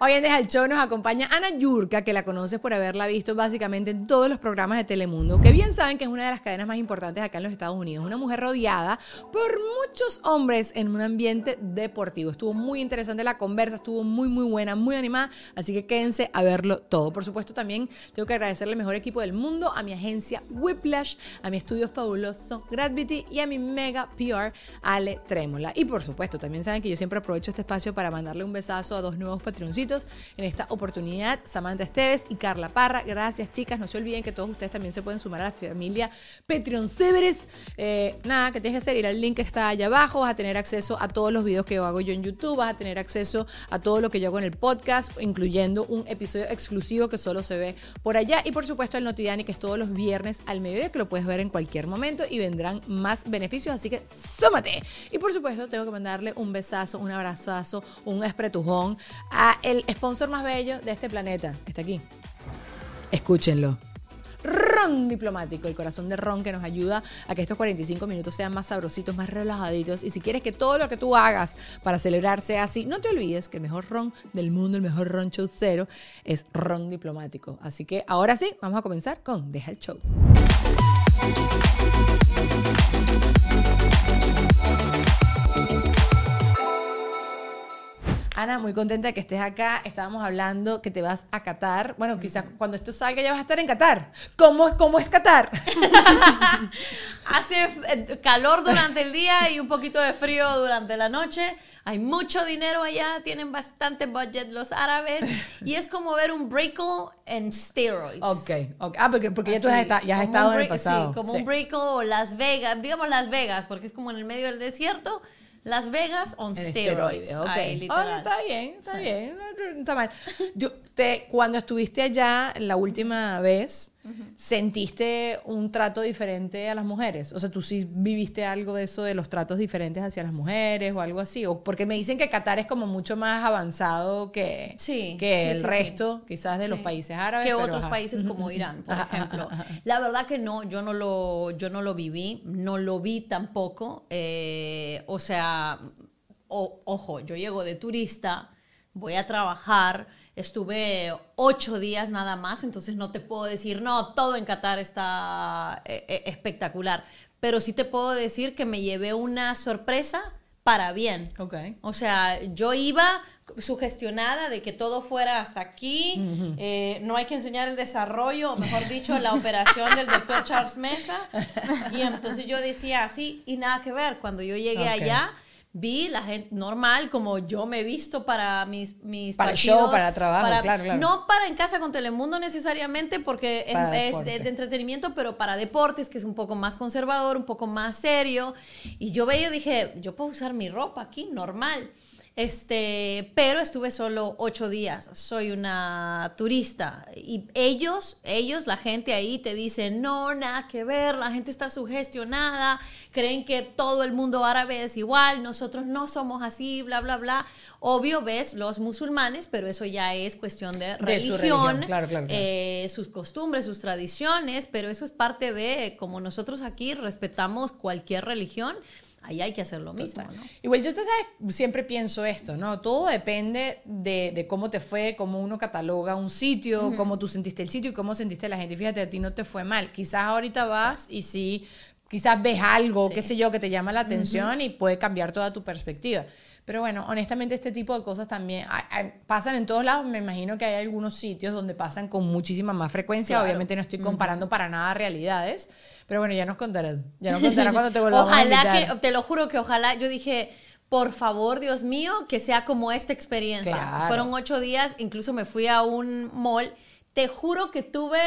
Hoy en Deja el Show nos acompaña Ana Yurka, que la conoces por haberla visto básicamente en todos los programas de Telemundo, que bien saben que es una de las cadenas más importantes acá en los Estados Unidos. Una mujer rodeada por muchos hombres en un ambiente deportivo. Estuvo muy interesante la conversa, estuvo muy, muy buena, muy animada, así que quédense a verlo todo. Por supuesto, también tengo que agradecerle al mejor equipo del mundo, a mi agencia Whiplash, a mi estudio fabuloso Gravity y a mi mega PR Ale Trémola. Y por supuesto, también saben que yo siempre aprovecho este espacio para mandarle un besazo a dos nuevos patroncitos en esta oportunidad, Samantha Esteves y Carla Parra. Gracias, chicas. No se olviden que todos ustedes también se pueden sumar a la familia Patreon Severes. Eh, nada, que tienes que hacer, ir al link que está allá abajo. Vas a tener acceso a todos los videos que hago yo en YouTube. Vas a tener acceso a todo lo que yo hago en el podcast, incluyendo un episodio exclusivo que solo se ve por allá. Y por supuesto, el Notidiani, que es todos los viernes al mediodía, que lo puedes ver en cualquier momento y vendrán más beneficios. Así que súmate. Y por supuesto, tengo que mandarle un besazo, un abrazazo, un espretujón a el sponsor más bello de este planeta. Está aquí. Escúchenlo. Ron Diplomático, el corazón de Ron que nos ayuda a que estos 45 minutos sean más sabrositos, más relajaditos. Y si quieres que todo lo que tú hagas para celebrar sea así, no te olvides que el mejor ron del mundo, el mejor ron show cero, es Ron Diplomático. Así que ahora sí, vamos a comenzar con Deja el Show. Ana, muy contenta de que estés acá. Estábamos hablando que te vas a Qatar. Bueno, quizás cuando esto salga ya vas a estar en Qatar. ¿Cómo, cómo es Qatar? Hace eh, calor durante el día y un poquito de frío durante la noche. Hay mucho dinero allá, tienen bastante budget los árabes y es como ver un Brickle en steroids. Ok, okay. Ah, porque, porque ya tú has, estado, ya has estado en el pasado. Sí, como un Brickle o Las Vegas, digamos Las Vegas, porque es como en el medio del desierto las Vegas on steroids. Okay. está bien, está bien, no está mal. Yo, te, cuando estuviste allá la última vez, ¿sentiste un trato diferente a las mujeres? O sea, ¿tú sí viviste algo de eso de los tratos diferentes hacia las mujeres o algo así? O porque me dicen que Qatar es como mucho más avanzado que, que el resto, quizás, de los países árabes. Que otros países como Irán, por ejemplo. La verdad que no, yo no lo, yo no lo viví, no lo vi tampoco. Eh, o sea, ojo, yo llego de turista, voy a trabajar Estuve ocho días nada más, entonces no te puedo decir, no, todo en Qatar está eh, eh, espectacular. Pero sí te puedo decir que me llevé una sorpresa para bien. Okay. O sea, yo iba sugestionada de que todo fuera hasta aquí, eh, no hay que enseñar el desarrollo, o mejor dicho, la operación del doctor Charles Mesa. Y entonces yo decía así, y nada que ver. Cuando yo llegué allá, vi la gente normal, como yo me he visto para mis, mis Para el show, para trabajo, claro, claro. No para en casa con Telemundo necesariamente, porque es de, entretenimiento, pero para deportes, que es un poco más conservador, un poco más serio. Y yo veía y dije, yo puedo usar mi ropa aquí, normal. Este, pero estuve solo ocho días. Soy una turista. Y ellos, ellos, la gente ahí te dice, no, nada que ver, la gente está sugestionada, creen que todo el mundo árabe es igual, nosotros no somos así, bla, bla, bla. Obvio ves los musulmanes, pero eso ya es cuestión de religión, eh, sus costumbres, sus tradiciones, pero eso es parte de, como nosotros aquí respetamos cualquier religión ahí hay que hacer lo mismo. ¿no? Igual yo siempre pienso esto, ¿no? Todo depende de, cómo te fue, cómo uno cataloga un sitio, cómo tú sentiste el sitio y cómo sentiste la gente. Fíjate, a ti no te fue mal. Quizás ahorita vas y sí, quizás ves algo, qué sé yo, que te llama la atención y puede cambiar toda tu perspectiva. Pero bueno, honestamente este tipo de cosas también pasan en todos lados. Me imagino que hay algunos sitios donde pasan con muchísima más frecuencia. Obviamente no estoy comparando para nada realidades. Pero bueno, ya nos contarás. Ya nos contarás cuando te volvamos ojalá a que, te lo juro que ojalá, yo dije, por favor, Dios mío, que sea como esta experiencia. Fueron ocho días, incluso me fui a un mall. Te juro que tuve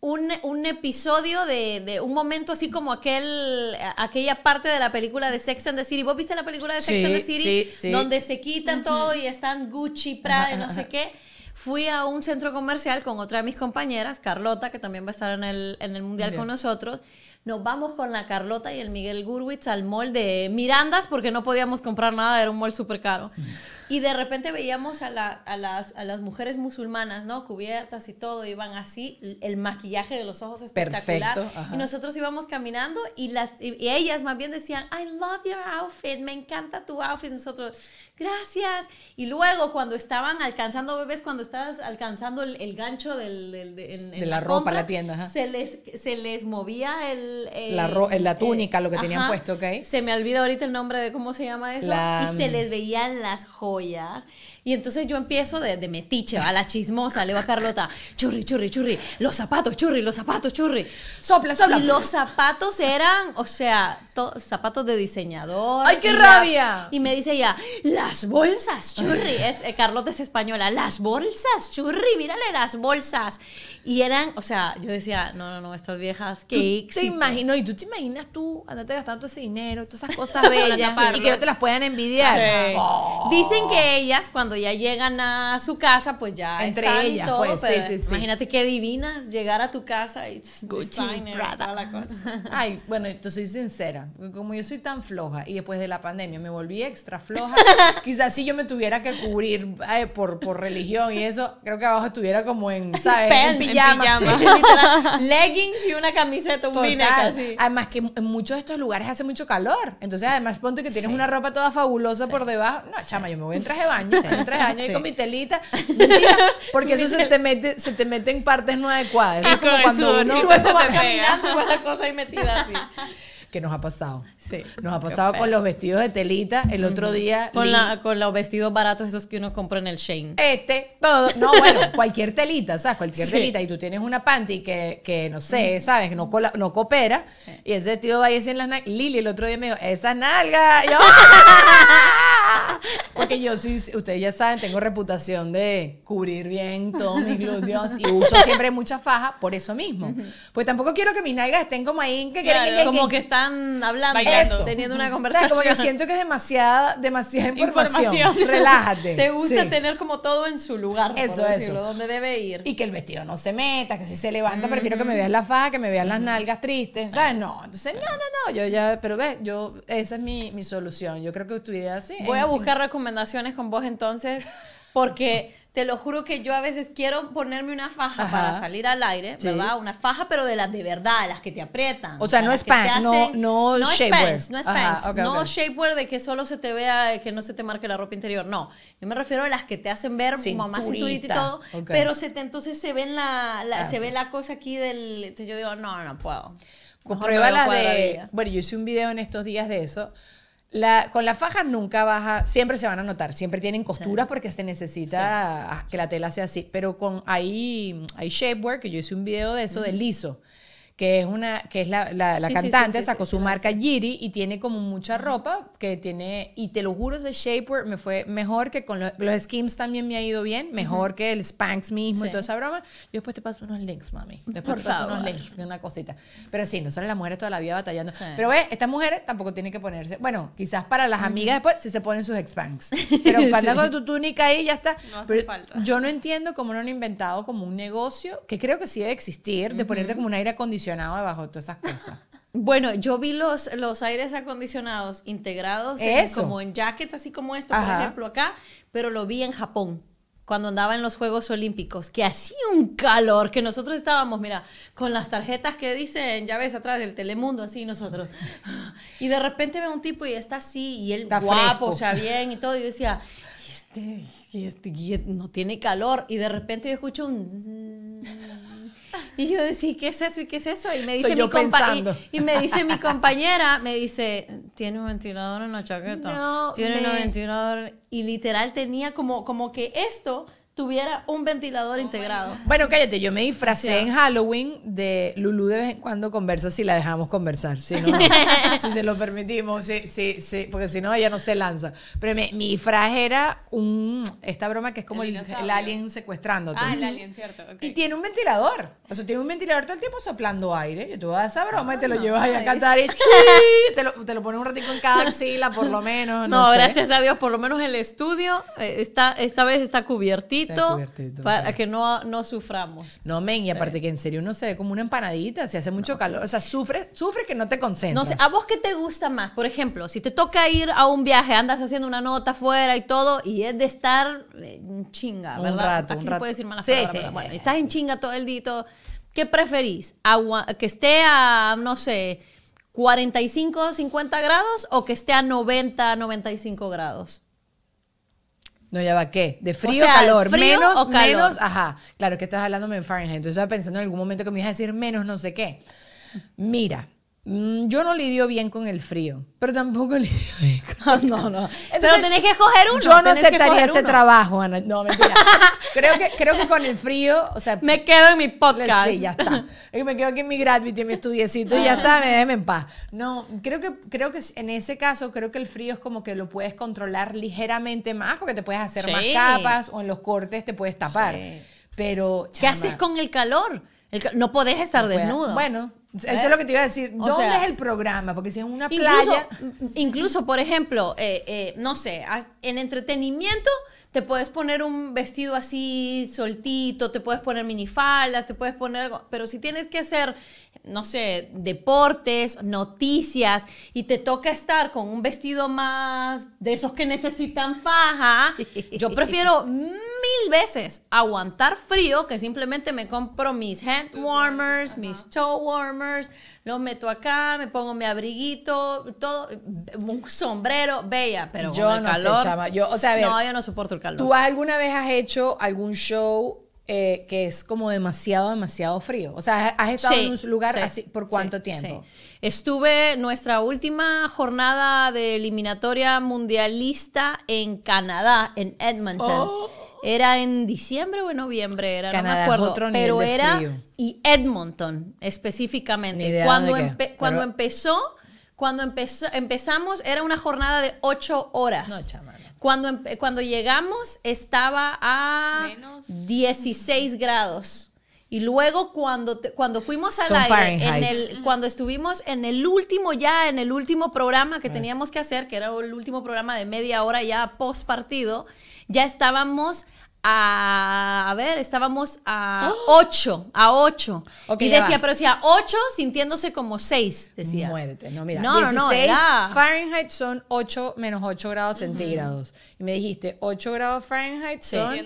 un, episodio de, un momento así como aquel, aquella parte de la película de Sex and the City. ¿Vos viste la película de Sex and the City? Donde se quitan todo y están Gucci, Prada, no sé qué. Fui a un centro comercial con otra de mis compañeras, Carlota, que también va a estar en el, en el Mundial con nosotros. Nos vamos con la Carlota y el Miguel Gurwitz al mall de Mirandas porque no podíamos comprar nada, era un mall súper caro. Y de repente veíamos a, a, las, a las mujeres musulmanas, ¿no? Cubiertas y todo, iban así, el maquillaje de los ojos espectacular. Perfecto, y nosotros íbamos caminando y, las, y ellas más bien decían, I love your outfit, me encanta tu outfit. Nosotros, gracias. Y luego cuando estaban alcanzando bebés, cuando estabas alcanzando el, gancho del, de la, ropa, la tienda, se les se les movía el, la, la, túnica, lo que tenían puesto, ¿ok? Se me olvida ahorita el nombre de cómo se llama eso y se les veían las joyas joyas. Y entonces yo empiezo de, de metiche, a la chismosa, le va a Carlota, churri, churri, churri, los zapatos, churri, los zapatos, churri. Sopla, sopla. Y los zapatos eran, o sea, zapatos de diseñador. ¡Ay, qué rabia! y me dice ella, las bolsas, churri. Es, eh, Carlota es española, las bolsas, churri, mírale las bolsas. Y eran, o sea, yo decía, no, no, no, estas viejas, qué Te imagino, y tú te imaginas tú andate gastando ese dinero, todas esas cosas bellas, y que no te las puedan envidiar. Oh. Dicen que ellas, cuando ya llegan a su casa, pues ya Entre están ellas, y todo, pues, sí, sí, imagínate qué divinas llegar a tu casa y Gucci, Prada. la cosa. Ay, bueno, te soy sincera, como yo soy tan floja y después de la pandemia me volví extra floja, quizás si yo me tuviera que cubrir por, por religión y eso, creo que abajo estuviera como en, ¿sabes? en pijama. pijama. Leggings y una camiseta, un. Además que en muchos de estos lugares hace mucho calor, entonces además ponte que tienes una ropa toda fabulosa por debajo, no, chama, yo me voy en traje de baño, traje de baño y con mi telita, porque eso se te mete, se te mete en partes no adecuadas. es como cuando uno se te caminando con la cosa ahí metida así que nos ha pasado. Sí. Nos ha pasado con los vestidos de telita el otro día. Con, la, con los vestidos baratos esos que uno compra en el Shane. Este, todo. No, bueno, cualquier telita, ¿sabes? Cualquier telita. Y tú tienes una panty que, que no sé, ¿sabes? Que no, no coopera. Y ese vestido va ahí en las nalgas. Lili el otro día me dijo, esa nalga. yo, Porque yo sí, ustedes ya saben, tengo reputación de cubrir bien todos mis glúteos y uso siempre mucha faja por eso mismo. Pues tampoco quiero que mis nalgas estén como ahí, que, como que están hablando, teniendo una conversación. como que siento que es demasiada, demasiada información. Relájate. Te gusta tener como todo en su lugar, eso, por decirlo, donde debe ir. Y que el vestido no se meta, que si se levanta, prefiero que me veas la faja, que me veas las nalgas tristes, ¿sabes? No, entonces, no, no, no, yo ya, pero ve, yo, esa es mi, mi solución. Yo creo que estuviera así. Voy a buscar recomendaciones con vos entonces, porque te lo juro que yo a veces quiero ponerme una faja para salir al aire, ¿verdad? Una faja, pero de las de verdad, las que te aprietan. O sea, no es pants, no, no, no shapewear. no es pants, no shapewear de que solo se te vea, que no se te marque la ropa interior, no. Yo me refiero a las que te hacen ver como más cinturita y todo, pero se te, entonces se ven la, ah, se ve la cosa aquí del, entonces yo digo, no, no puedo. Prueba la de, bueno, yo hice un video en estos días de eso con la faja nunca baja, siempre se van a notar, siempre tienen costuras porque se necesita que la tela sea así, pero con hay, hay shapewear, que yo hice un video de eso, de liso que es una que es la, la, cantante, sacó su marca Giri y tiene como mucha ropa que tiene, y te lo juro, ese shapewear me fue mejor que con los Skims también me ha ido bien, mejor que el Spanx mismo y toda esa broma. Yo después te paso unos links, mami. Después te paso unos links, una cosita. Pero sí, no son las mujeres toda la vida batallando. Pero ve, estas mujeres tampoco tienen que ponerse, bueno, quizás para las amigas después sí se ponen sus Spanx. Pero cuando con tu túnica ahí ya está. No hace falta. Yo no entiendo cómo no han inventado como un negocio, que creo que sí debe existir, de ponerte como un aire acondicionado debajo de todas esas cosas. Bueno, yo vi los, los aires acondicionados integrados como en jackets, así como esto, por ejemplo, acá, pero lo vi en Japón cuando andaba en los Juegos Olímpicos, que hacía un calor, que nosotros estábamos, mira, con las tarjetas que dicen, ya ves, atrás del Telemundo, así nosotros. Y de repente veo un tipo y está así, y él guapo, o sea, bien y todo, y yo decía, este, este, no tiene calor, y de repente yo escucho un... Y yo decía, ¿qué es eso? ¿Y qué es eso? Y me dice, mi, y, me dice mi compañera, me dice, tiene un ventilador en la chaqueta. tiene un ventilador. Y literal tenía como, como que esto tuviera un ventilador integrado. Bueno, cállate, yo me disfracé en Halloween de Lulu de vez en cuando converso si la dejamos conversar, si, no, si se lo permitimos, sí, sí, sí, porque si no ella no se lanza. Pero mi, disfraz era un, esta broma que es como el, alien secuestrándote. Ah, el alien, cierto. Y tiene un ventilador, o sea, tiene un ventilador todo el tiempo soplando aire. Yo te voy a dar esa broma y te lo llevas ahí a cantar y te lo, te lo pones un ratito en cada axila por lo menos. No, gracias a Dios, por lo menos el estudio eh, está, esta vez está cubiertito cubiertito, para que no, no suframos. No, men, y aparte que en serio uno se ve como una empanadita, si hace mucho calor. O sea, sufre, sufre que no te concentras. No sé, ¿a vos qué te gusta más? Por ejemplo, si te toca ir a un viaje, andas haciendo una nota afuera y todo, y es de estar en chinga, ¿verdad? Un rato, Aquí se puede decir malas sí, palabras, bueno, estás en chinga todo el día ¿Qué preferís? ¿Que esté a, no sé, 45, 50 grados o que esté a 90, 95 grados? No, ya va, ¿qué? ¿De frío o calor? menos, o calor. menos, ajá. Claro, que estás hablándome en Fahrenheit. Entonces estaba pensando en algún momento que me ibas a decir menos no sé qué. Mira, yo no lidio bien con el frío, pero tampoco lidio bien con No, no. pero tenés que escoger uno. Yo no aceptaría ese trabajo, Ana. No, mentira. creo, que, creo que con el frío, o sea... Me quedo en mi podcast. Sí, ya está. me quedo aquí en mi gratuity, en mi estudiecito y ya está, me déjeme en paz. No, creo que, creo que en ese caso, creo que el frío es como que lo puedes controlar ligeramente más porque te puedes hacer más capas o en los cortes te puedes tapar. Pero... ¿Qué haces con el calor? no podés estar desnudo. Bueno, eso es lo que te iba a decir. ¿Dónde es el programa? Porque si es una playa. Incluso, por ejemplo, eh, eh, no sé, en entretenimiento te puedes poner un vestido así soltito, te puedes poner minifaldas, te puedes poner algo. Pero si tienes que hacer, no sé, deportes, noticias, y te toca estar con un vestido más de esos que necesitan faja, yo prefiero mil veces aguantar frío que simplemente me compro mis hand warmers, mis toe warmers, los meto acá, me pongo mi abriguito, todo, un sombrero, bella, pero yo con el no calor. Sé, Yo, o sea, no, yo no soporto el calor. ¿Tú alguna vez has hecho algún show eh, que es como demasiado, demasiado frío. O sea, has estado en un lugar así por cuánto tiempo. Estuve nuestra última jornada de eliminatoria mundialista en Canadá, en Edmonton. Oh. Era en diciembre o en noviembre, era, no me acuerdo. pero era. Y Edmonton, específicamente. Cuando, cuando empezó, cuando empezó, empezamos, era una jornada de ocho horas. No, cuando, cuando llegamos estaba a 16 grados. Y luego cuando, cuando fuimos al aire, en el, cuando estuvimos en el último ya, en el último programa que teníamos que hacer, que era el último programa de media hora ya post partido, ya estábamos a, a ver, estábamos a 8, a 8. y decía, pero decía 8 sintiéndose como 6, decía. Muérete, no, mira, no, 16 no, Fahrenheit son 8 menos 8 grados centígrados. Y me dijiste, 8 grados Fahrenheit son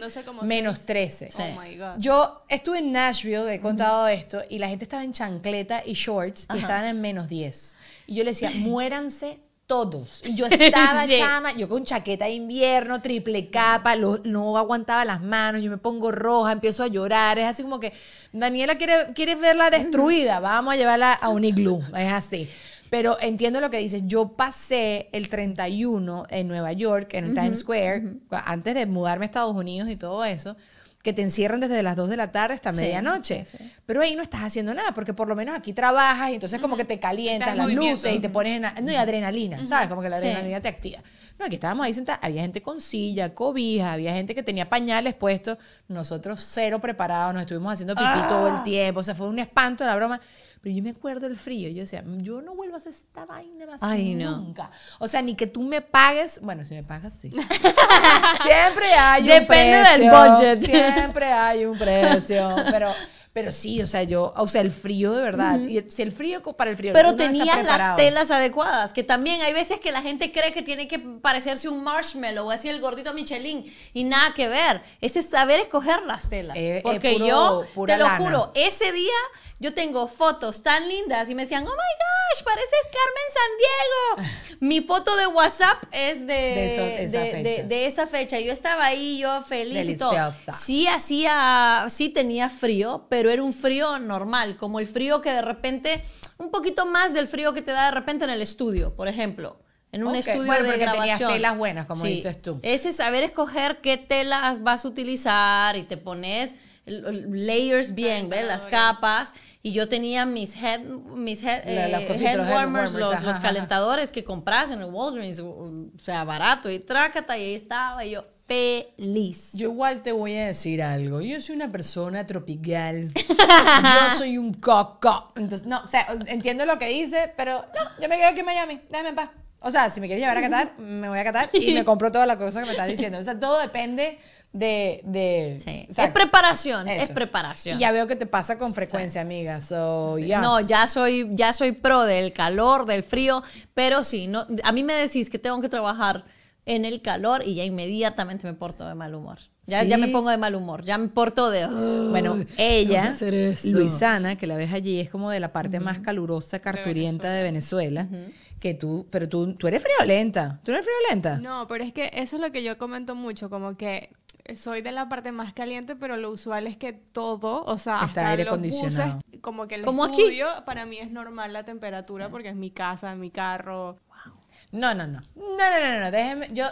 menos 13. Oh my God. Yo estuve en Nashville, he contado esto, y la gente estaba en chancleta y shorts y estaban en menos 10. Y yo le decía, muéranse todos. Y yo estaba chama, yo con chaqueta de invierno, triple capa, no aguantaba las manos, yo me pongo roja, empiezo a llorar. Es así como que, Daniela, quiere, ¿quieres verla destruida? Vamos a llevarla a un iglú. Es así. Pero entiendo lo que dices. Yo pasé el 31 en Nueva York, en el Times Square, antes de mudarme a Estados Unidos y todo eso que te encierran desde las 2 de la tarde hasta medianoche. Pero ahí no estás haciendo nada, porque por lo menos aquí trabajas y entonces como que te calientan las luces y te pones en, no, y adrenalina, ¿sabes? Como que la adrenalina te activa. No, aquí estábamos ahí sentados, había gente con silla, cobija, había gente que tenía pañales puestos, nosotros cero preparados, nos estuvimos haciendo pipí todo el ah. tiempo, o sea, fue un espanto la broma. Pero yo me acuerdo del frío. Yo decía, yo no vuelvo a hacer esta vaina más nunca. O sea, ni que tú me pagues. Bueno, si me pagas, sí. siempre hay un Depende del budget. Siempre hay un precio. Pero. Pero sí, o sea, yo, o sea, el frío de verdad. y si el frío para el frío. Pero tenías las telas adecuadas, que también hay veces que la gente cree que tiene que parecerse un marshmallow o así el gordito Michelin y nada que ver. Ese es saber escoger las telas. Porque yo, te lo juro, ese día yo tengo fotos tan lindas y me decían, oh my gosh, pareces Carmen San Diego. Mi foto de WhatsApp es de, de, esa, fecha. Yo estaba ahí, yo feliz y todo. Sí hacía, sí tenía frío, pero era un frío normal, como el frío que de repente, un poquito más del frío que te da de repente en el estudio, por ejemplo en un estudio bueno, de grabación. Tenías telas buenas, como dices tú. Ese saber escoger qué telas vas a utilizar y te pones layers bien, ¿ves? Las capas. Y yo tenía mis head, mis head, eh, warmers, los, calentadores que compras en el Walgreens, o sea, barato. Y trácata, y ahí estaba yo feliz. Yo igual te voy a decir algo. Yo soy una persona tropical. yo soy un coco. Entonces, no, o sea, entiendo lo que dice, pero no, yo me quedo aquí en Miami. Déjame en paz. O sea, si me quieres llevar a Qatar, me voy a Qatar y me compro todas las cosas que me estás diciendo. O sea, todo depende de... de es preparación, es preparación. Y ya veo que te pasa con frecuencia, amiga. So, No, ya soy, ya soy pro del calor, del frío, pero sí, no, a mí me decís que tengo que trabajar en el calor y ya inmediatamente me porto de mal humor. Ya, ya me pongo de mal humor, ya me porto de... bueno, ella, Luisana, que la ves allí, es como de la parte más calurosa, carturienta de Venezuela. Que tú, pero tú, tú eres friolenta. ¿Tú eres friolenta? No, pero es que eso es lo que yo comento mucho, como que soy de la parte más caliente, pero lo usual es que todo, o sea, hasta aire los buses, como que el estudio, para mí es normal la temperatura porque es mi casa, mi carro. No, no, no. No, no, no, no. Déjeme. Yo,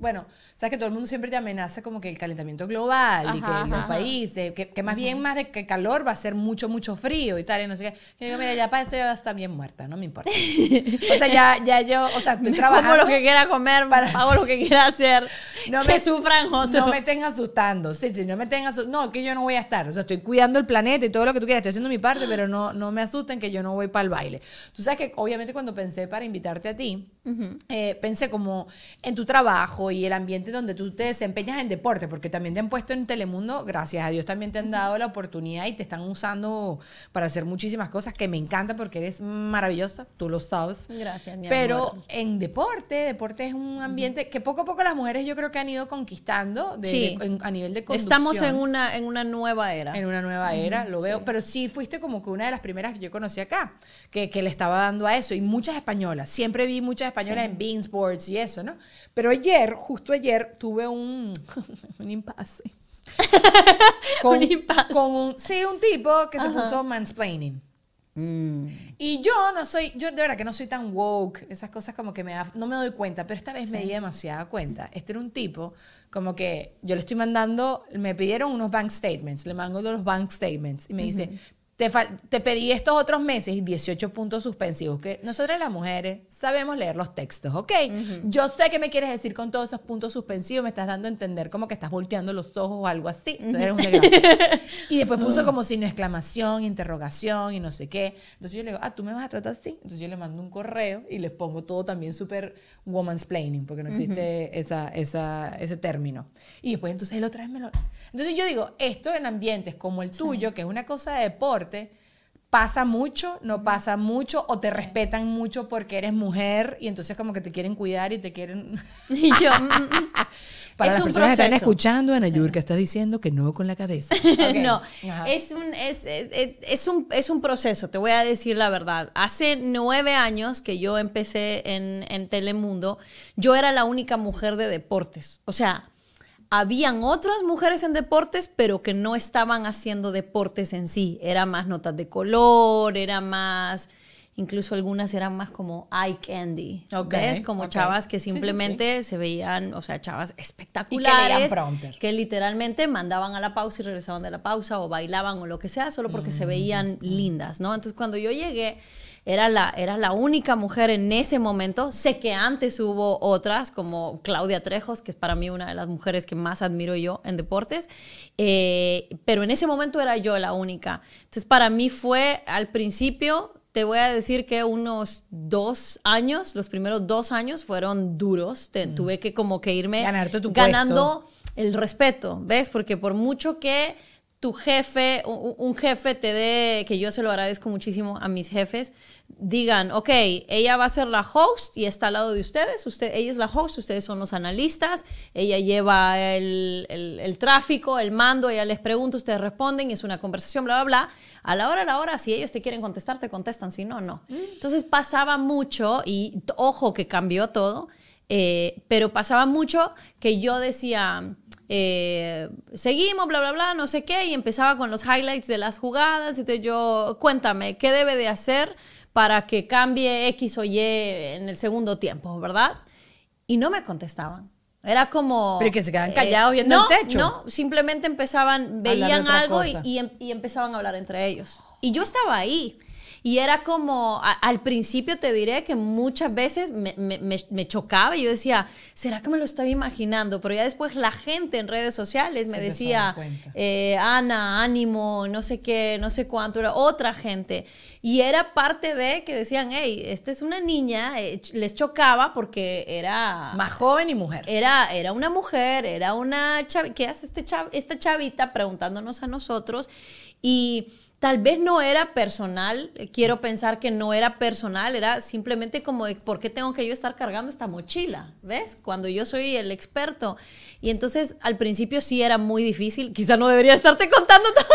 bueno, sabes que todo el mundo siempre te amenaza como que el calentamiento global y que los países, que, más bien más de que calor va a ser mucho, mucho frío y tal, y no sé qué. Y digo, mira, ya para esto ya está bien muerta, no me importa. o sea, ya, ya yo, o sea, estoy trabajando. Como lo que quiera comer, para... hago lo que quiera hacer. No que me, sufran otros. No me estén asustando. Sí, sí, no me estén asustando. No, que yo no voy a estar. O sea, estoy cuidando el planeta y todo lo que tú quieras. Estoy haciendo mi parte, pero no, no me asusten que yo no voy para el baile. Tú sabes que, obviamente, cuando pensé para invitarte a ti, eh, pensé como en tu trabajo y el ambiente donde tú te desempeñas en deporte, porque también te han puesto en Telemundo, gracias a Dios también te han dado la oportunidad y te están usando para hacer muchísimas cosas que me encanta porque eres maravillosa, tú lo sabes. Gracias, mi Pero en deporte, deporte es un ambiente que poco a poco las mujeres yo creo que han ido conquistando a nivel de conducción. Estamos en una, en una nueva era. En una nueva era, lo veo, pero sí fuiste como que una de las primeras que yo conocí acá, que, que le estaba dando a eso, y muchas españolas, siempre vi muchas española en Bean Sports y eso, ¿no? Pero ayer, justo ayer, tuve un, un impasse. un impasse. Con un, sí, un tipo que se puso mansplaining. Mm. Y yo no soy, yo de verdad que no soy tan woke, esas cosas como que me da, no me doy cuenta, pero esta vez me di demasiada cuenta. Este era un tipo como que yo le estoy mandando, me pidieron unos bank statements, le mando los bank statements y me dice, te, te, pedí estos otros meses y 18 puntos suspensivos, que nosotras las mujeres sabemos leer los textos, ¿ok? Yo sé que me quieres decir con todos esos puntos suspensivos, me estás dando a entender como que estás volteando los ojos o algo así. y después puso como sin exclamación, interrogación y no sé qué. Entonces yo le digo, ah, tú me vas a tratar así. Entonces yo le mando un correo y les pongo todo también súper woman's planning, porque no existe esa, esa, ese término. Y después entonces él otra vez me lo... Entonces yo digo, esto en ambientes como el tuyo, que es una cosa de deporte, pasa mucho, no pasa mucho, o te respetan mucho porque eres mujer y entonces como que te quieren cuidar y te quieren... Y yo... Mm, mm, mm. Para las personas que están escuchando, Ana Yurka está diciendo que no con la cabeza. no, es un, es, es, un, es un proceso, te voy a decir la verdad. Hace nueve años que yo empecé en, en Telemundo, yo era la única mujer de deportes. O sea, habían otras mujeres en deportes, pero que no estaban haciendo deportes en sí. Era más notas de color, era más, incluso algunas eran más como eye candy. ¿Ves? Como chavas que simplemente se veían, o sea, chavas espectaculares. que, que, literalmente mandaban a la pausa y regresaban de la pausa o bailaban o lo que sea, solo porque se mm. veían lindas, ¿no? Entonces cuando yo llegué era la, era la única mujer en ese momento. Sé que antes hubo otras, como Claudia Trejos, que es para mí una de las mujeres que más admiro yo en deportes, eh, pero en ese momento era yo la única. Entonces, para mí fue al principio, te voy a decir que unos dos años, los primeros dos años fueron duros. Mm. Tuve que como que irme ganando el respeto, ¿ves? Porque por mucho que tu jefe, un jefe te dé, que yo se lo agradezco muchísimo a mis jefes, digan, ok, ella va a ser la host y está al lado de ustedes, usted, ella es la host, ustedes son los analistas, ella lleva el, el, tráfico, el mando, ella les pregunta, ustedes responden, es una conversación, bla, bla, bla. A la hora, a la hora, si ellos te quieren contestar, te contestan, si no, no. Mm. Entonces pasaba mucho, y ojo que cambió todo, eh, pero pasaba mucho que yo decía, eh, seguimos, bla, bla, bla, no sé qué, y empezaba con los highlights de las jugadas. Entonces yo, cuéntame, ¿qué debe de hacer para que cambie X o Y en el segundo tiempo, verdad? Y no me contestaban. Era como... Pero que se quedaban callados eh, viendo el techo. No, simplemente empezaban, veían algo y, em, y, empezaban a hablar entre ellos. Y yo estaba ahí. Y era como, al principio te diré que muchas veces me, me, me, chocaba y yo decía, ¿será que me lo estaba imaginando? Pero ya después la gente en redes sociales me decía, eh, Ana, ánimo, no sé qué, no sé cuánto, era otra gente. Y era parte de que decían, hey, esta es una niña, eh, les chocaba porque era... Más joven y mujer. Era, era una mujer, era una chavita, ¿qué hace este esta chavita preguntándonos a nosotros? Y tal vez no era personal, quiero pensar que no era personal, era simplemente como de por qué tengo que yo estar cargando esta mochila, ¿ves? Cuando yo soy el experto. Y entonces al principio sí era muy difícil, quizá no debería estarte contando todo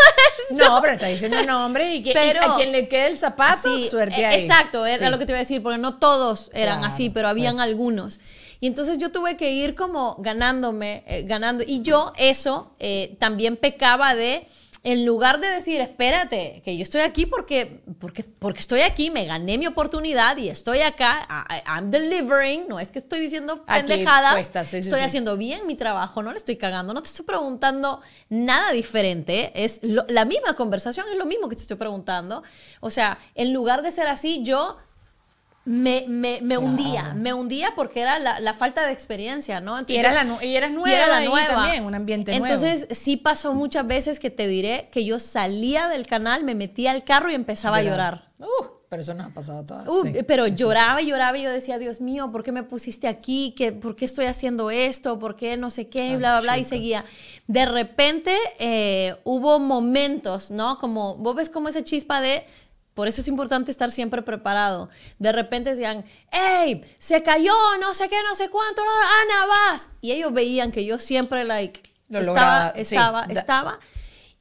esto. No, pero está diciendo nombre y que a quien le quede el zapato, suerte ahí. Exacto, era lo que te iba a decir, porque no todos eran así, pero habían algunos. Y entonces yo tuve que ir como ganándome, eh, ganando. Y yo eso eh, también pecaba de en lugar de decir, espérate, que yo estoy aquí porque, porque, porque estoy aquí, me gané mi oportunidad y estoy acá, I'm delivering, no es que estoy diciendo pendejadas, estoy haciendo bien mi trabajo, no le estoy cagando, no te estoy preguntando nada diferente, es la misma conversación, es lo mismo que te estoy preguntando. O sea, en lugar de ser así, yo me, me, me hundía, me hundía porque era la, la falta de experiencia, ¿no? y, era la, y eras nueva, y era la nueva. también, un ambiente Entonces, sí pasó muchas veces que te diré que yo salía del canal, me metía al carro y empezaba a llorar. Uh, pero eso nos ha pasado todas. Uh, pero lloraba y lloraba y yo decía, Dios mío, ¿por qué me pusiste aquí? ¿Qué, ¿Por qué estoy haciendo esto? ¿Por qué no sé qué? bla, bla, bla. Y seguía. De repente eh, hubo momentos, ¿no? Como, vos ves como esa chispa de por eso es importante estar siempre preparado. De repente decían, hey, se cayó, no sé qué, no sé cuánto, Ana, vas. Y ellos veían que yo siempre, like, estaba, estaba, estaba.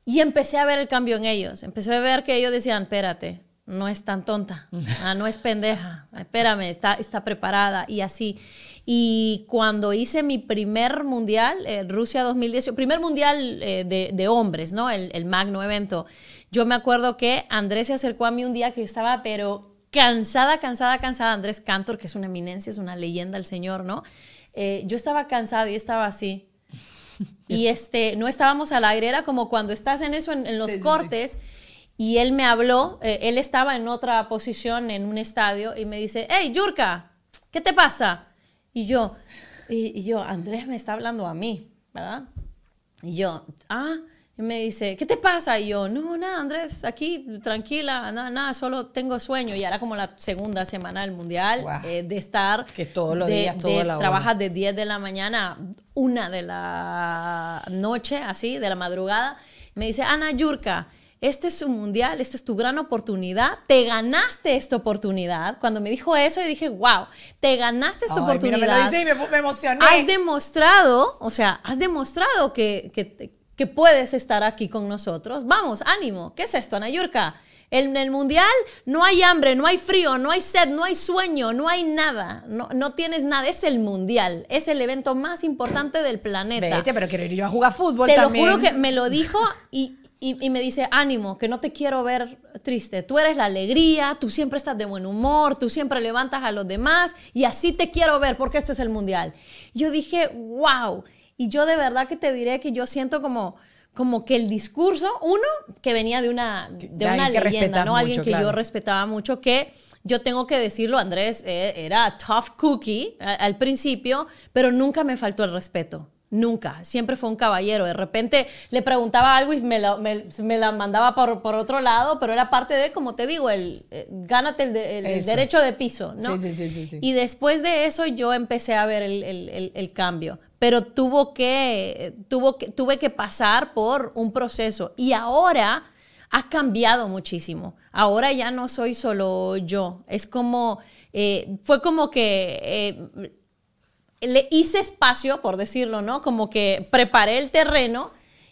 Y empecé a ver el cambio en ellos. Empecé a ver que ellos decían, espérate, no es tan tonta, ah, no es pendeja, espérame, está, está preparada y así. Y cuando hice mi primer mundial, eh, Rusia 2018, primer mundial eh, de, de, hombres, ¿no? El, el magno evento. Yo me acuerdo que Andrés se acercó a mí un día que estaba, pero cansada, cansada, cansada. Andrés Cantor, que es una eminencia, es una leyenda el señor, ¿no? Eh, yo estaba cansada y estaba así. Y este, no estábamos al aire, era como cuando estás en eso, en, los cortes. Y él me habló, eh, él estaba en otra posición en un estadio y me dice, hey, Yurka, ¿qué te pasa? Y yo, y, y yo, Andrés me está hablando a mí, ¿verdad? Y yo, ah, y me dice, ¿qué te pasa? Y yo, no, nada, Andrés, aquí, tranquila, nada, nada, solo tengo sueño. Y era como la segunda semana del mundial eh, de estar. Que todos los días, toda la Trabajas de 10 de la mañana a una de la noche, así, de la madrugada. Me dice, Ana Yurka, este es un mundial, esta es tu gran oportunidad, te ganaste esta oportunidad. Cuando me dijo eso, y dije, wow, te ganaste esta oportunidad. Mira, me lo dice y me, emocioné. Has demostrado, o sea, has demostrado que, que, que puedes estar aquí con nosotros. Vamos, ánimo. ¿Qué es esto, Ana Yurka? En el mundial no hay hambre, no hay frío, no hay sed, no hay sueño, no hay nada. No, no tienes nada. Es el mundial. Es el evento más importante del planeta. Vete, pero quiero ir yo a jugar fútbol Te lo juro que me lo dijo y, y, me dice, ánimo, que no te quiero ver triste. Tú eres la alegría, tú siempre estás de buen humor, tú siempre levantas a los demás y así te quiero ver porque esto es el mundial. Yo dije, wow. Y yo de verdad que te diré que yo siento como, como que el discurso, uno, que venía de una, de una leyenda, ¿no? Alguien que yo respetaba mucho, que yo tengo que decirlo, Andrés eh, era tough cookie al principio, pero nunca me faltó el respeto. Nunca, siempre fue un caballero. De repente le preguntaba algo y me, me, la mandaba por, por, otro lado, pero era parte de, como te digo, el eh, gánate el, derecho de piso, ¿no? Sí, sí, sí, y después de eso yo empecé a ver el, el cambio pero tuvo que, tuvo que, tuve que pasar por un proceso y ahora ha cambiado muchísimo. Ahora ya no soy solo yo, es como, eh, fue como que eh, le hice espacio, por decirlo, ¿no? Como que preparé el terreno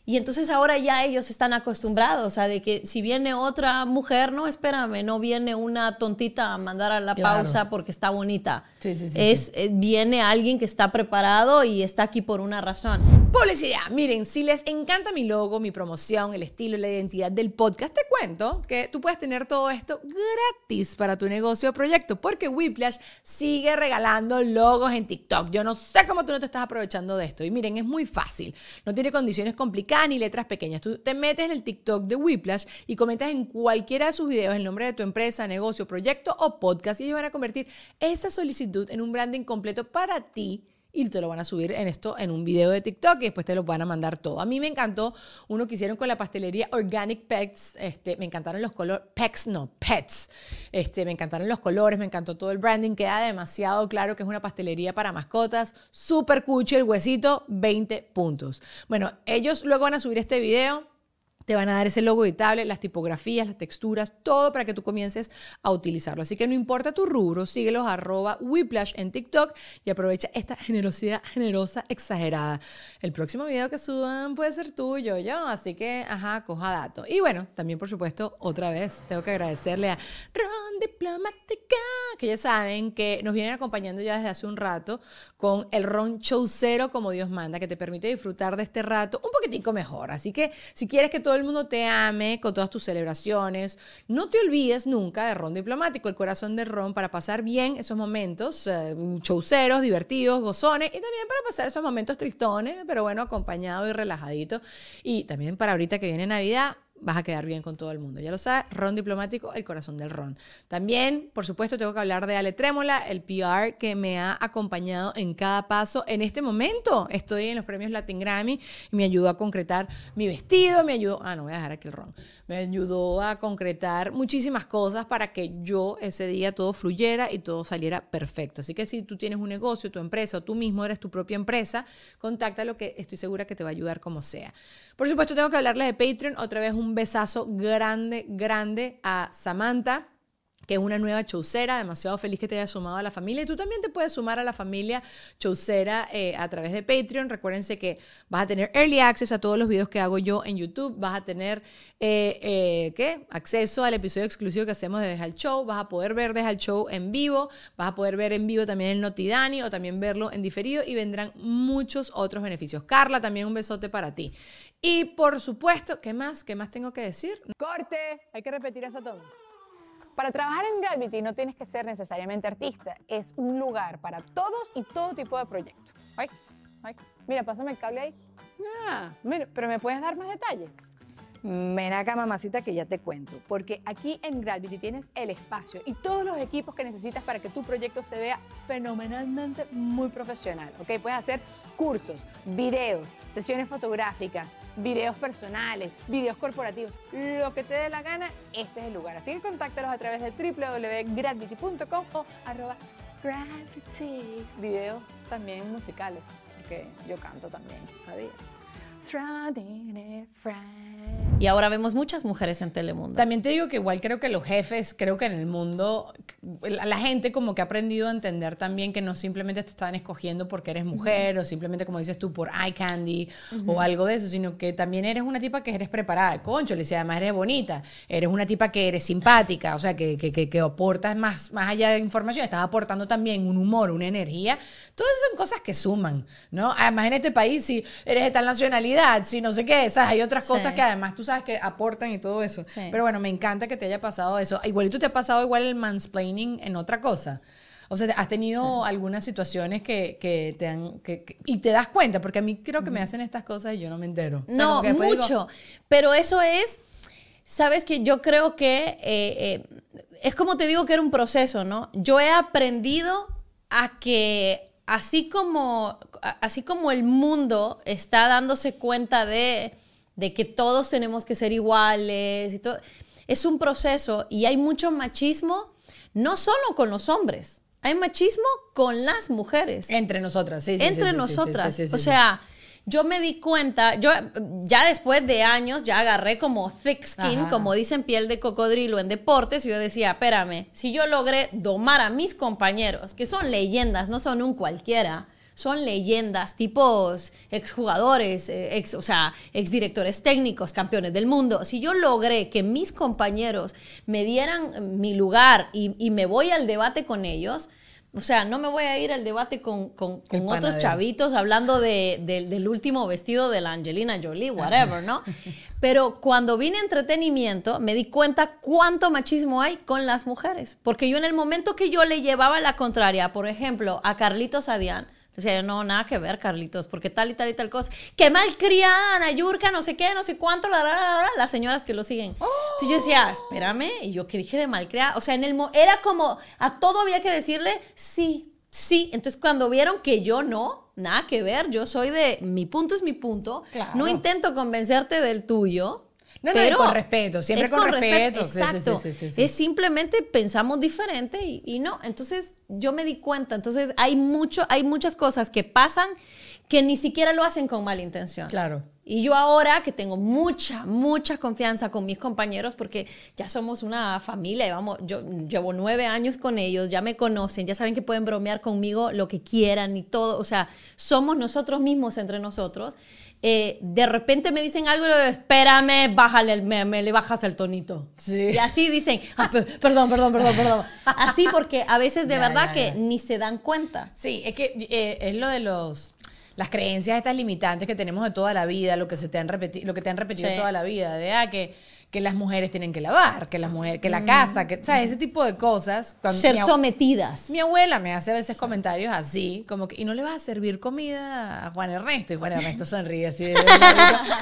y entonces ahora ya ellos están acostumbrados a de que si viene otra mujer, no, espérame, no viene una tontita a mandar a la pausa porque está bonita. es, eh, Viene alguien que está preparado y está aquí por una razón. Publicidad. Miren, si les encanta mi logo, mi promoción, el estilo y la identidad del podcast, te cuento que tú puedes tener todo esto gratis para tu negocio o proyecto, porque Whiplash sigue regalando logos en TikTok. Yo no sé cómo tú no te estás aprovechando de esto. Y miren, es muy fácil. No tiene condiciones complicadas ni letras pequeñas. Tú te metes en el TikTok de Whiplash y comentas en cualquiera de sus videos el nombre de tu empresa, negocio, proyecto o podcast y ellos van a convertir esa solicitud en un branding completo para ti y te lo van a subir en esto en un video de TikTok y después te lo van a mandar todo. A mí me encantó uno que hicieron con la pastelería Organic Pets, este, me encantaron los colores, Pets no, Pets, este, me encantaron los colores, me encantó todo el branding, queda demasiado claro que es una pastelería para mascotas, súper cuchi, el huesito, 20 puntos. Bueno, ellos luego van a subir este video te van a dar ese logo editable, las tipografías, las texturas, todo para que tú comiences a utilizarlo. Así que no importa tu rubro, síguelos arroba Whiplash en TikTok y aprovecha esta generosidad generosa exagerada. El próximo video que suban puede ser tuyo, yo, así que, ajá, coja dato. Y bueno, también por supuesto, otra vez, tengo que agradecerle a Ron Diplomática, que ya saben que nos vienen acompañando ya desde hace un rato con el Ron Chaucero como Dios manda, que te permite disfrutar de este rato un poquitico mejor. Así que si quieres que todo el mundo te ame con todas tus celebraciones. No te olvides nunca de Ron Diplomático, el corazón de Ron, para pasar bien esos momentos eh, divertidos, gozones, y también para pasar esos momentos tristones, pero bueno, acompañado y relajadito. Y también para ahorita que viene Navidad, vas a quedar bien con todo el mundo. Ya lo sabes, Ron Diplomático, el corazón del Ron. También, por supuesto, tengo que hablar de Ale Trémola, el PR que me ha acompañado en cada paso. En este momento estoy en los premios Latin Grammy y me ayudó a concretar mi vestido, me ayudó, ah, no voy a dejar aquí el Ron, me ayudó a concretar muchísimas cosas para que yo ese día todo fluyera y todo saliera perfecto. Así que si tú tienes un negocio, tu empresa o tú mismo eres tu propia empresa, contacta lo que estoy segura que te va a ayudar como sea. Por supuesto, tengo que hablarles de Patreon, otra vez un besazo grande, grande a Samantha que es una nueva chaucera, demasiado feliz que te haya sumado a la familia. Y tú también te puedes sumar a la familia chaucera eh, a través de Patreon. Recuérdense que vas a tener early access a todos los videos que hago yo en YouTube. Vas a tener, eh, eh, ¿qué? Acceso al episodio exclusivo que hacemos de Deja el Show. Vas a poder ver Deja el Show en vivo. Vas a poder ver en vivo también el Notidani o también verlo en diferido. Y vendrán muchos otros beneficios. Carla, también un besote para ti. Y por supuesto, ¿qué más? ¿Qué más tengo que decir? Corte. Hay que repetir eso todo. Para trabajar en Gravity no tienes que ser necesariamente artista, es un lugar para todos y todo tipo de proyectos. Ay, ay. Mira, pásame el cable ahí. Ah, mira, pero ¿me puedes dar más detalles? Ven acá, mamacita, que ya te cuento. Porque aquí en Gravity tienes el espacio y todos los equipos que necesitas para que tu proyecto se vea fenomenalmente muy profesional. ¿Ok? Puedes hacer cursos, videos, sesiones fotográficas, videos personales, videos corporativos, lo que te dé la gana, este es el lugar. Así que contáctalos a través de www.gravity.com o arroba gravity. Videos también musicales, porque yo canto también, ¿sabías? Y ahora vemos muchas mujeres en Telemundo. También te digo que igual creo que los jefes, creo que en el mundo, la gente como que ha aprendido a entender también que no simplemente te están escogiendo porque eres mujer o simplemente como dices tú por eye candy o algo de eso, sino que también eres una tipa que eres preparada. Concho, le decía, además eres bonita, eres una tipa que eres simpática, o sea, que, que, que, que aportas más, más allá de información, estás aportando también un humor, una energía. Todas esas son cosas que suman, ¿no? Además en este país, si eres de tal nacionalidad, si no sé qué, ¿sabes? Hay otras cosas que además tú sabes que aportan y todo eso. Pero bueno, me encanta que te haya pasado eso. Igualito te ha pasado igual el mansplaining en otra cosa. O sea, has tenido algunas situaciones que, que te han... Que, y te das cuenta, porque a mí creo que me hacen estas cosas y yo no me entero. no, mucho. pero eso es, sabes que yo creo que eh, eh, es como te digo que era un proceso, ¿no? Yo he aprendido a que así como, así como el mundo está dándose cuenta de de que todos tenemos que ser iguales y todo. Es un proceso y hay mucho machismo, no solo con los hombres, hay machismo con las mujeres. Entre nosotras, sí. sí Entre nosotras. o sea, yo me di cuenta, yo ya después de años ya agarré como thick skin, como dicen piel de cocodrilo en deportes, y yo decía, espérame, si yo logré domar a mis compañeros, que son leyendas, no son un cualquiera, son leyendas, tipos exjugadores, eh, ex, o sea, exdirectores técnicos, campeones del mundo. Si yo logré que mis compañeros me dieran mi lugar y, me voy al debate con ellos, o sea, no me voy a ir al debate con, con, con otros chavitos hablando de, del último vestido de la Angelina Jolie, whatever, ¿no? Pero cuando vine a entretenimiento, me di cuenta cuánto machismo hay con las mujeres. Porque yo en el momento que yo le llevaba la contraria, por ejemplo, a Carlitos Adián, o sea, no, nada que ver, Carlitos, porque tal y tal y tal cosa. Qué malcriada, Ana Yurka, no sé qué, no sé cuánto, la, la, las señoras que lo siguen. Entonces yo decía, espérame, y yo que dije de malcriada. O sea, en el era como, a todo había que decirle sí, sí. Entonces cuando vieron que yo no, nada que ver, yo soy de, mi punto es mi punto. No intento convencerte del tuyo. No, pero con respeto, siempre con, respeto. Exacto. es simplemente pensamos diferente y, y, no. Entonces yo me di cuenta. Entonces hay mucho, hay muchas cosas que pasan que ni siquiera lo hacen con mala intención. Claro. Y yo ahora que tengo mucha, mucha confianza con mis compañeros, porque ya somos una familia, vamos, yo llevo nueve años con ellos, ya me conocen, ya saben que pueden bromear conmigo lo que quieran y todo, o sea, somos nosotros mismos entre nosotros. Eh, de repente me dicen algo y lo digo, espérame, bájale, me, me, le bajas el tonito. Sí. Y así dicen, ah, perdón, perdón, perdón, perdón. Así porque a veces de verdad que ni se dan cuenta. Sí, es que eh, es lo de los las creencias estas limitantes que tenemos de toda la vida, lo que se te han repetido, lo que te han repetido toda la vida, de ah, que, que las mujeres tienen que lavar, que las mujeres, que la mm. casa, que, ¿sabes? Ese tipo de cosas. Ser sometidas. Mi abuela me hace a veces comentarios así, como que, y no le vas a servir comida a Juan Ernesto, y Juan Ernesto sonríe así.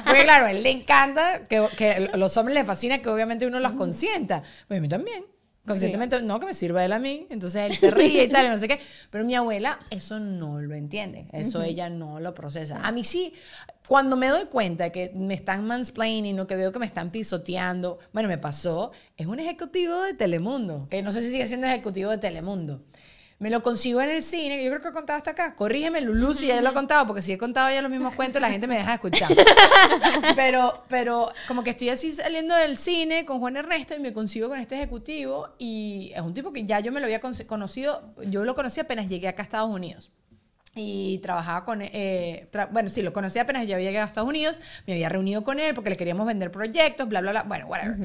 porque claro, a él le encanta, que, que a los hombres les fascina que obviamente uno los consienta. Pues a mí también. Conscientemente, no, que me sirva él a mí. Entonces él se ríe y tal, y no sé qué. Pero mi abuela eso no lo entiende. Eso ella no lo procesa. A mí sí, cuando me doy cuenta que me están mansplaining o que veo que me están pisoteando, bueno, me pasó, es un ejecutivo de Telemundo, que no sé si sigue siendo ejecutivo de Telemundo. Me lo consigo en el cine, yo creo que he contado hasta acá. Corrígeme, Lulu, si ya lo he contado, porque si he contado ya los mismos cuentos, la gente me deja de escuchar. Pero, pero como que estoy así saliendo del cine con Juan Ernesto y me consigo con este ejecutivo y es un tipo que ya yo me lo había conocido, yo lo conocí apenas llegué acá a Estados Unidos y trabajaba con eh, bueno sí lo conocí apenas ya había llegado a Estados Unidos me había reunido con él porque le queríamos vender proyectos bla bla bla bueno whatever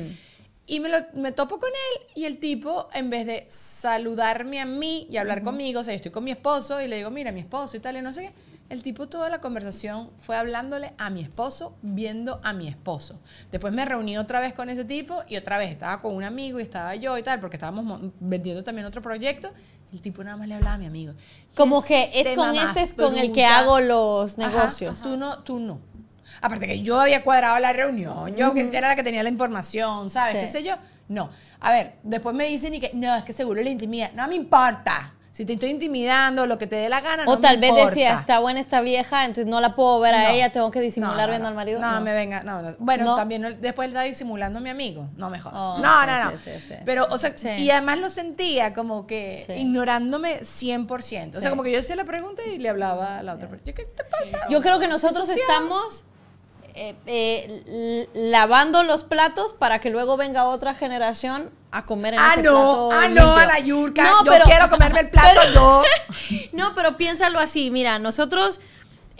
y me, lo, me topo con él y el tipo, en vez de saludarme a mí y hablar conmigo, o sea, yo estoy con mi esposo y le digo, mira, mi esposo y tal, y no sé qué, el tipo toda la conversación fue hablándole a mi esposo, viendo a mi esposo. Después me reuní otra vez con ese tipo y otra vez estaba con un amigo y estaba yo y tal, porque estábamos vendiendo también otro proyecto. El tipo nada más le hablaba a mi amigo. Como que es con este es con el que hago los negocios. tú no, tú no. Aparte que yo había cuadrado la reunión, yo que era la que tenía la información, ¿sabes? ¿Qué sé yo? No. A ver, después me dicen y que, no, es que seguro la intimida. No me importa. Si te estoy intimidando, lo que te dé la gana, o tal vez decía, está buena esta vieja, entonces no la puedo ver a ella, tengo que disimular viendo al marido. No, me venga, no, Bueno, también después está disimulando a mi amigo, no me jodas. Oh, no, no, no. Pero, o sea, y además lo sentía como que ignorándome 100%. O sea, como que yo hacía la pregunta y le hablaba a la otra persona. ¿Qué te pasa? Yo creo que nosotros estamos eh, eh, lavando los platos para que luego venga otra generación a comer en ah, ese no, plato Ah, no, a la yurka. No, yo quiero comerme el plato yo. no, pero piénsalo así. Mira, nosotros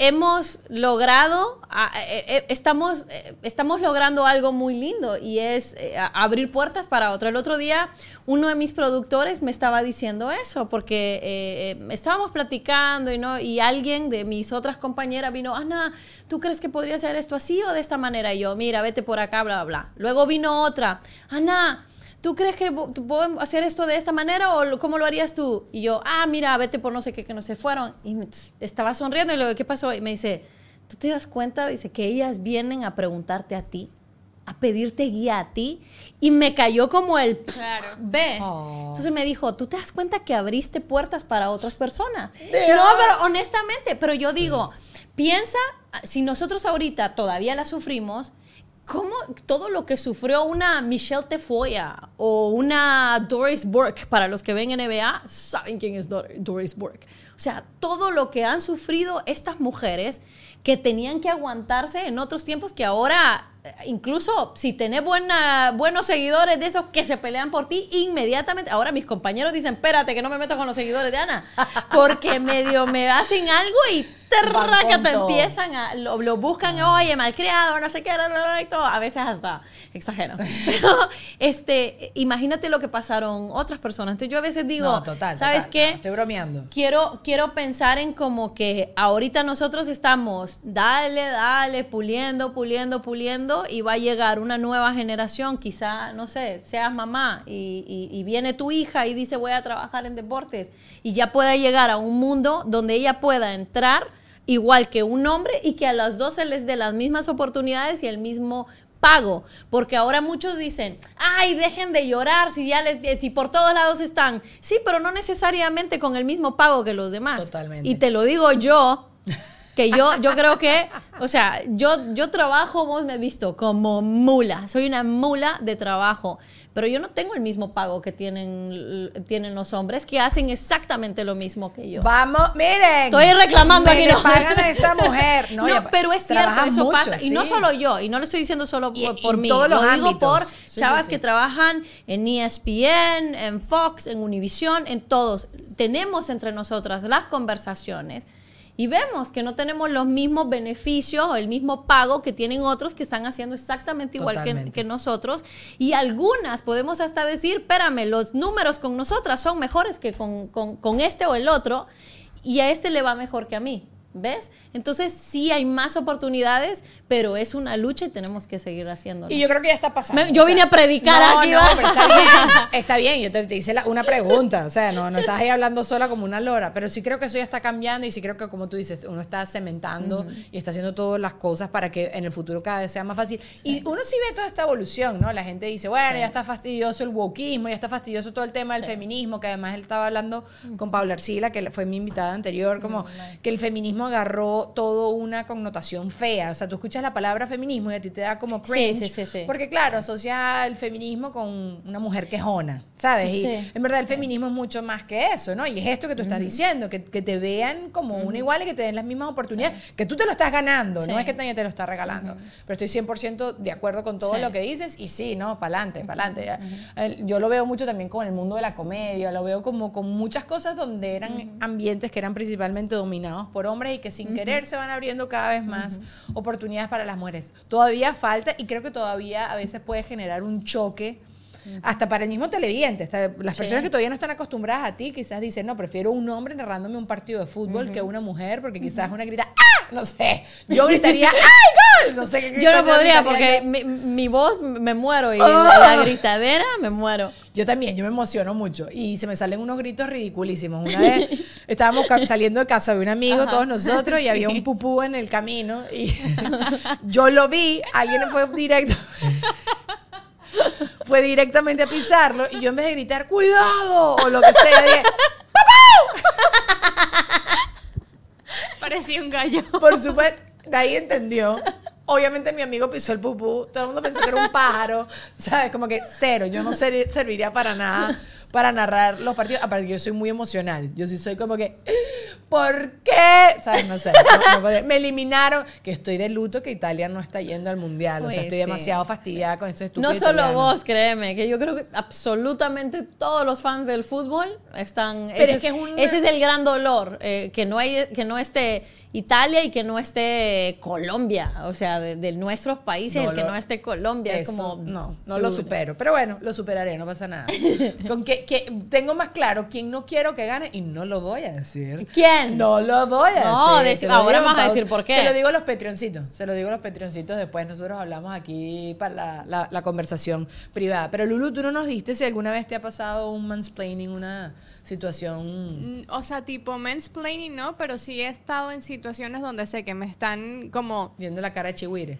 hemos logrado, eh, eh, estamos, eh, estamos logrando algo muy lindo y es abrir puertas para otro. El otro día uno de mis productores me estaba diciendo eso porque estábamos platicando y, ¿no? y alguien de mis otras compañeras vino, Ana, ¿tú crees que podría ser esto así o de esta manera? Y yo, mira, vete por acá, bla, bla, bla. Luego vino otra, Ana, ¿tú crees que puedo hacer esto de esta manera o cómo lo harías tú? Y yo, ah, mira, vete por no sé qué, que no se fueron. Y estaba sonriendo y le digo, ¿qué pasó? Y me dice, ¿tú te das cuenta? Dice, que ellas vienen a preguntarte a ti, a pedirte guía a ti. Y me cayó como el, claro. ¿ves? Oh. Entonces me dijo, ¿tú te das cuenta que abriste puertas para otras personas? No, pero honestamente, pero yo digo, piensa, si nosotros ahorita todavía la sufrimos, cómo todo lo que sufrió una Michelle Tefoya o una Doris Burke, para los que ven NBA, saben quién es Doris Burke. O sea, todo lo que han sufrido estas mujeres que tenían que aguantarse en otros tiempos que ahora, eh, incluso si tenés buenos seguidores de esos que se pelean por ti, inmediatamente, ahora mis compañeros dicen, espérate que no me meto con los seguidores de Ana, porque medio me hacen algo y que te empiezan a, lo, buscan, oye, malcriado, no sé qué, y todo. A veces hasta exagero. Pero, este, imagínate lo que pasaron otras personas. Entonces yo a veces digo, ¿sabes qué? estoy bromeando. Quiero, quiero pensar en como que ahorita nosotros estamos, dale, dale, puliendo, puliendo, puliendo, y va a llegar una nueva generación, quizá, no sé, seas mamá y, y viene tu hija y dice voy a trabajar en deportes, y ya pueda llegar a un mundo donde ella pueda entrar igual que un hombre y que a las dos se les dé las mismas oportunidades y el mismo pago, porque ahora muchos dicen, ay, dejen de llorar si ya les, si por todos lados están. Sí, pero no necesariamente con el mismo pago que los demás. Totalmente. Y te lo digo yo, que yo, yo creo que, o sea, yo, yo trabajo, vos me he visto como mula, soy una mula de trabajo pero yo no tengo el mismo pago que tienen, tienen los hombres que hacen exactamente lo mismo que yo. Vamos, miren. Estoy reclamando aquí. No pagan a esta mujer. No, pero es cierto, eso pasa. Y no solo yo, y no lo estoy diciendo solo por, mí, lo digo por chavas que trabajan en ESPN, en Fox, en Univision, en todos. Tenemos entre nosotras las conversaciones y vemos que no tenemos los mismos beneficios o el mismo pago que tienen otros que están haciendo exactamente igual que, nosotros. Y algunas podemos hasta decir, espérame, los números con nosotras son mejores que con, con este o el otro y a este le va mejor que a mí. ¿Ves? Entonces sí hay más oportunidades, pero es una lucha y tenemos que seguir haciéndolo. Y yo creo que ya está pasando. yo vine a predicar aquí. está bien, está bien, yo te, hice una pregunta, o sea, no, no estás ahí hablando sola como una lora, pero sí creo que eso ya está cambiando y sí creo que como tú dices, uno está cementando y está haciendo todas las cosas para que en el futuro cada vez sea más fácil. Y uno sí ve toda esta evolución, ¿no? La gente dice, bueno, ya está fastidioso el wokismo, ya está fastidioso todo el tema del feminismo, que además él estaba hablando con Paula Arcila, que fue mi invitada anterior, como que el feminismo agarró todo una connotación fea. O sea, tú escuchas la palabra feminismo y a ti te da como cringe. Sí, sí, sí, porque claro, asocia el feminismo con una mujer quejona, ¿sabes? Y en verdad el feminismo es mucho más que eso, ¿no? Y es esto que tú estás diciendo, que, que, te vean como una igual y que te den las mismas oportunidades, que tú te lo estás ganando, no es que nadie te lo está regalando. Pero estoy 100% de acuerdo con todo lo que dices y sí, ¿no? Para adelante, para adelante. Yo lo veo mucho también con el mundo de la comedia, lo veo como con muchas cosas donde eran ambientes que eran principalmente dominados por hombres y que sin querer se van abriendo cada vez más oportunidades para las mujeres. Todavía falta y creo que todavía a veces puede generar un choque. Hasta para el mismo televidente, las personas que todavía no están acostumbradas a ti quizás dicen, no, prefiero un hombre narrándome un partido de fútbol que una mujer, porque quizás una grita, ¡ah! No sé, yo gritaría, ¡ay, gol! No sé, yo no podría porque mi, voz me muero y la ¡Oh! gritadera me muero. Yo también, yo me emociono mucho y se me salen unos gritos ridiculísimos. Una vez estábamos saliendo de casa de un amigo, todos nosotros, y había un pupú en el camino y yo lo vi, alguien fue directo. fue directamente a pisarlo y yo en vez de gritar ¡cuidado! o lo que sea, dije Parecía un gallo. Por supuesto, de ahí entendió Obviamente mi amigo pisó el pupú, todo el mundo pensó que era un pájaro, ¿sabes? Como que cero, yo no serviría para nada para narrar los partidos, aparte yo soy muy emocional, yo sí soy como que, ¿por qué? ¿Sabes? No sé, me eliminaron, que estoy de luto que Italia no está yendo al Mundial, o sea, estoy demasiado fastidiada con eso No solo vos, créeme, que yo creo que absolutamente todos los fans del fútbol están... ese, es, ese es el gran dolor, eh, que, no hay, que no esté Italia y que no esté Colombia, o sea, de, nuestros países, el que no esté Colombia, es como... No, no lo supero, pero bueno, lo superaré, no pasa nada. Con que, que, tengo más claro quién no quiero que gane y no lo voy a decir. ¿Quién? No lo voy a decir. No, ahora vamos a decir por qué. Se lo digo a los petrioncitos, se lo digo a los petrioncitos después, nosotros hablamos aquí para la, la conversación privada. Pero Lulu, tú no nos diste si alguna vez te ha pasado un mansplaining, una situación. Mm, o sea, tipo mansplaining, ¿no? Pero sí he estado en situaciones donde sé que me están como. Viendo la cara de chihuire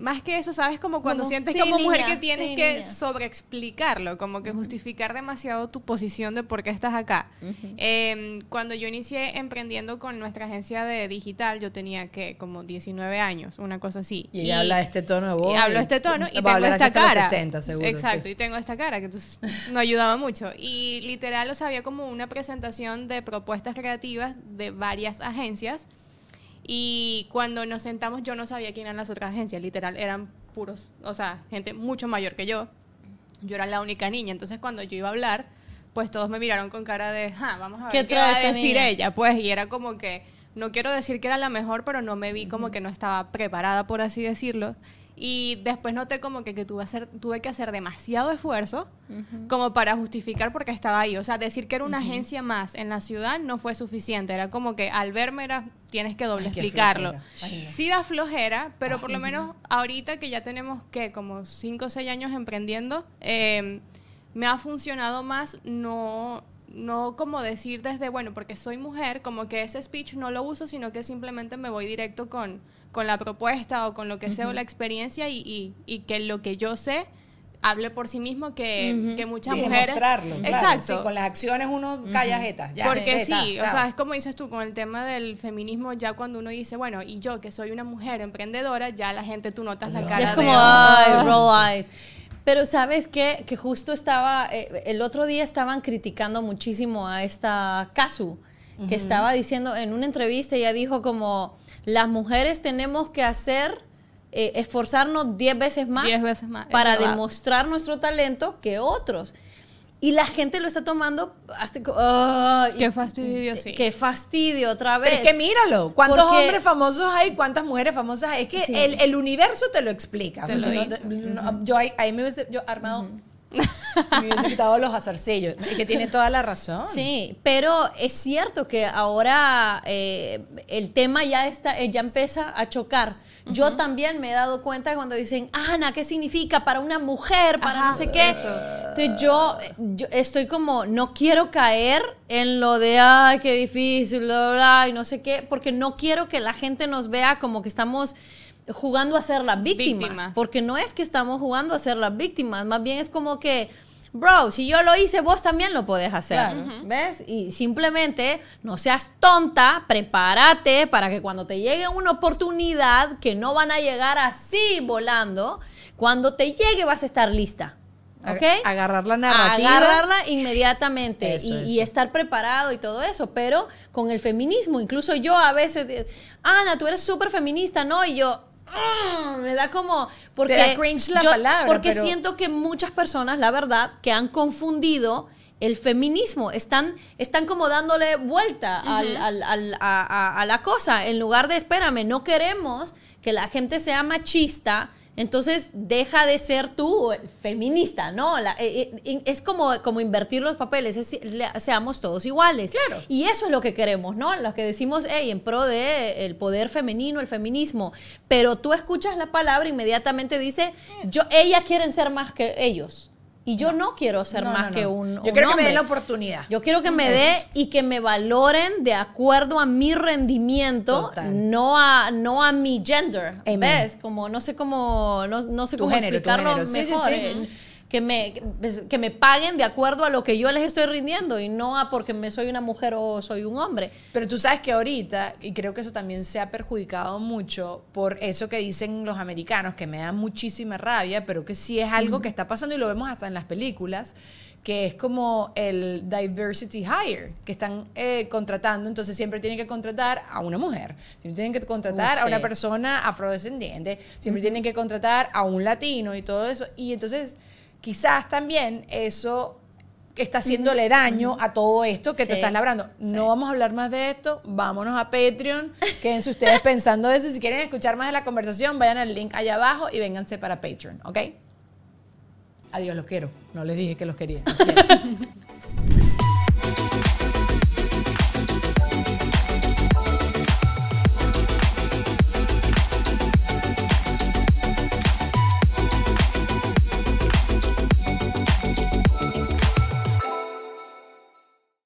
más que eso, ¿sabes? Como cuando sientes como mujer que tienes que sobreexplicarlo, como que justificar demasiado tu posición de por qué estás acá. Em, cuando yo inicié emprendiendo con nuestra agencia de digital, yo tenía que como 19 años, una cosa así. Y ella habla este tono de voz. Y hablo este tono y tengo esta cara. Exacto, y tengo esta cara que entonces no ayudaba mucho. Y literal, o sea, había como una presentación de propuestas creativas de varias agencias y cuando nos sentamos yo no sabía quién eran las otras agencias, literal, eran puros, o sea, gente mucho mayor que yo. Yo era la única niña, entonces cuando yo iba a hablar, pues todos me miraron con cara de, ah, vamos a ver qué, qué va a decir ella, pues, y era como que no quiero decir que era la mejor, pero no me vi como que no estaba preparada, por así decirlo. Y después noté como que, que tuve, hacer, tuve que hacer demasiado esfuerzo como para justificar porque estaba ahí. O sea, decir que era una agencia más en la ciudad no fue suficiente. Era como que al verme era, tienes que doble explicarlo. Sí da flojera, pero por lo menos ahorita que ya tenemos que como 5 o 6 años emprendiendo, eh, me ha funcionado más no no como decir desde, bueno, porque soy mujer, como que ese speech no lo uso, sino que simplemente me voy directo con, con la propuesta o con lo que sea o la experiencia y, y, que lo que yo sé hable por sí mismo que, que muchas sí, mujeres mostrarlo, exacto. Con las acciones uno calla jetas porque sí o sea es como dices tú con el tema del feminismo ya cuando uno dice bueno y yo que soy una mujer emprendedora ya la gente tú notas la cara es como ay roll eyes. Pero sabes qué? que justo estaba, eh, el otro día estaban criticando muchísimo a esta Kazu, que estaba diciendo en una entrevista, ella dijo como, las mujeres tenemos que hacer, eh, esforzarnos 10 veces más, veces más para demostrar nuestro talento que otros. Y la gente lo está tomando hasta Qué fastidio, sí. Qué fastidio otra vez. es que míralo, ¿cuántos hombres famosos hay? ¿Cuántas mujeres famosas hay? Es que el, el, universo te lo explica. yo ahí, me hubiese yo armado... me hubiese quitado los azarcillos. Y que tiene toda la razón. Sí, pero es cierto que ahora eh, el tema ya, está, ya empieza a chocar yo también me he dado cuenta cuando dicen, Ana, ¿qué significa para una mujer, para no sé qué? Entonces yo, yo, estoy como, no quiero caer en lo de, ay, qué difícil, bla, bla, y no sé qué, porque no quiero que la gente nos vea como que estamos jugando a ser las víctimas, porque no es que estamos jugando a ser las víctimas, más bien es como que bro, si yo lo hice, vos también lo podés hacer. ¿Ves? Y simplemente no seas tonta, prepárate para que cuando te llegue una oportunidad, que no van a llegar así volando, cuando te llegue vas a estar lista. ¿Ok? Agarrar la narrativa. Agarrarla inmediatamente y, estar preparado y todo eso. Pero con el feminismo, incluso yo a veces, Ana, tú eres súper feminista, ¿no? Y yo, Ah, me da como porque cringe la palabra, porque siento que muchas personas la verdad que han confundido el feminismo están están como dándole vuelta a, a, la cosa en lugar de espérame no queremos que la gente sea machista entonces deja de ser tú feminista, ¿no? Eh, eh, es como, como invertir los papeles, seamos todos iguales. Claro. Y eso es lo que queremos, ¿no? Lo que decimos, hey, en pro de el poder femenino, el feminismo. Pero tú escuchas la palabra, inmediatamente dice, yo, ellas quieren ser más que ellos. Y yo no, quiero ser más que un. Yo quiero que me den la oportunidad. Yo quiero que me dé y que me valoren de acuerdo a mi rendimiento, no a, no a mi gender. ¿Ves? Como no sé cómo, no, no sé cómo explicarlo mejor. Sí, que me, pues, que me paguen de acuerdo a lo que yo les estoy rindiendo y no a porque me soy una mujer o soy un hombre. Pero tú sabes que ahorita, y creo que eso también se ha perjudicado mucho por eso que dicen los americanos, que me da muchísima rabia, pero que sí es algo que está pasando y lo vemos hasta en las películas, que es como el diversity hire, que están eh, contratando, entonces siempre tienen que contratar a una mujer, siempre tienen que contratar a una persona afrodescendiente, siempre tienen que contratar a un latino y todo eso, y entonces quizás también eso está haciéndole daño a todo esto que te estás labrando. No vamos a hablar más de esto, vámonos a Patreon, quédense ustedes pensando eso. Si quieren escuchar más de la conversación, vayan al link allá abajo y vénganse para Patreon, ¿ok? Adiós, los quiero. No les dije que los quería.